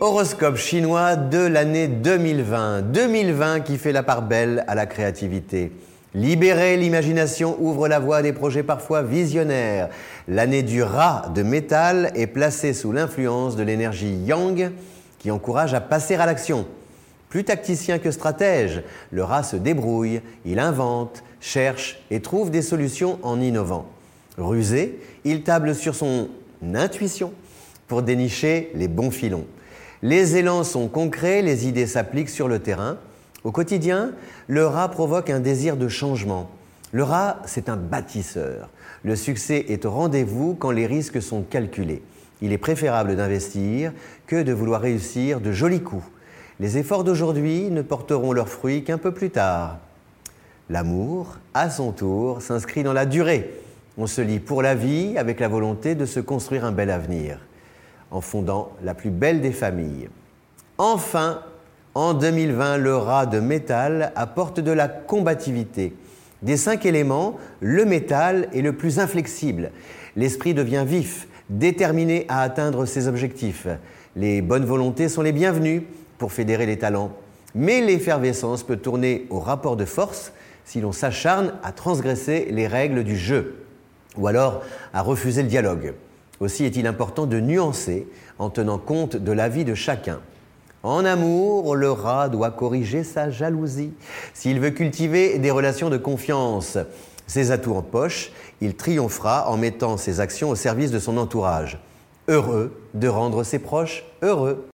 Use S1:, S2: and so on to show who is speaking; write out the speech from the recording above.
S1: Horoscope chinois de l'année 2020. 2020 qui fait la part belle à la créativité. Libérer l'imagination ouvre la voie à des projets parfois visionnaires. L'année du rat de métal est placée sous l'influence de l'énergie yang qui encourage à passer à l'action. Plus tacticien que stratège, le rat se débrouille, il invente, cherche et trouve des solutions en innovant. Rusé, il table sur son intuition pour dénicher les bons filons. Les élans sont concrets, les idées s'appliquent sur le terrain. Au quotidien, le rat provoque un désir de changement. Le rat, c'est un bâtisseur. Le succès est au rendez-vous quand les risques sont calculés. Il est préférable d'investir que de vouloir réussir de jolis coups. Les efforts d'aujourd'hui ne porteront leurs fruits qu'un peu plus tard. L'amour, à son tour, s'inscrit dans la durée. On se lie pour la vie avec la volonté de se construire un bel avenir en fondant la plus belle des familles. Enfin, en 2020, le rat de métal apporte de la combativité. Des cinq éléments, le métal est le plus inflexible. L'esprit devient vif, déterminé à atteindre ses objectifs. Les bonnes volontés sont les bienvenues pour fédérer les talents. Mais l'effervescence peut tourner au rapport de force si l'on s'acharne à transgresser les règles du jeu ou alors à refuser le dialogue. Aussi est-il important de nuancer en tenant compte de l'avis de chacun. En amour, le rat doit corriger sa jalousie. S'il veut cultiver des relations de confiance, ses atouts en poche, il triomphera en mettant ses actions au service de son entourage. Heureux de rendre ses proches heureux.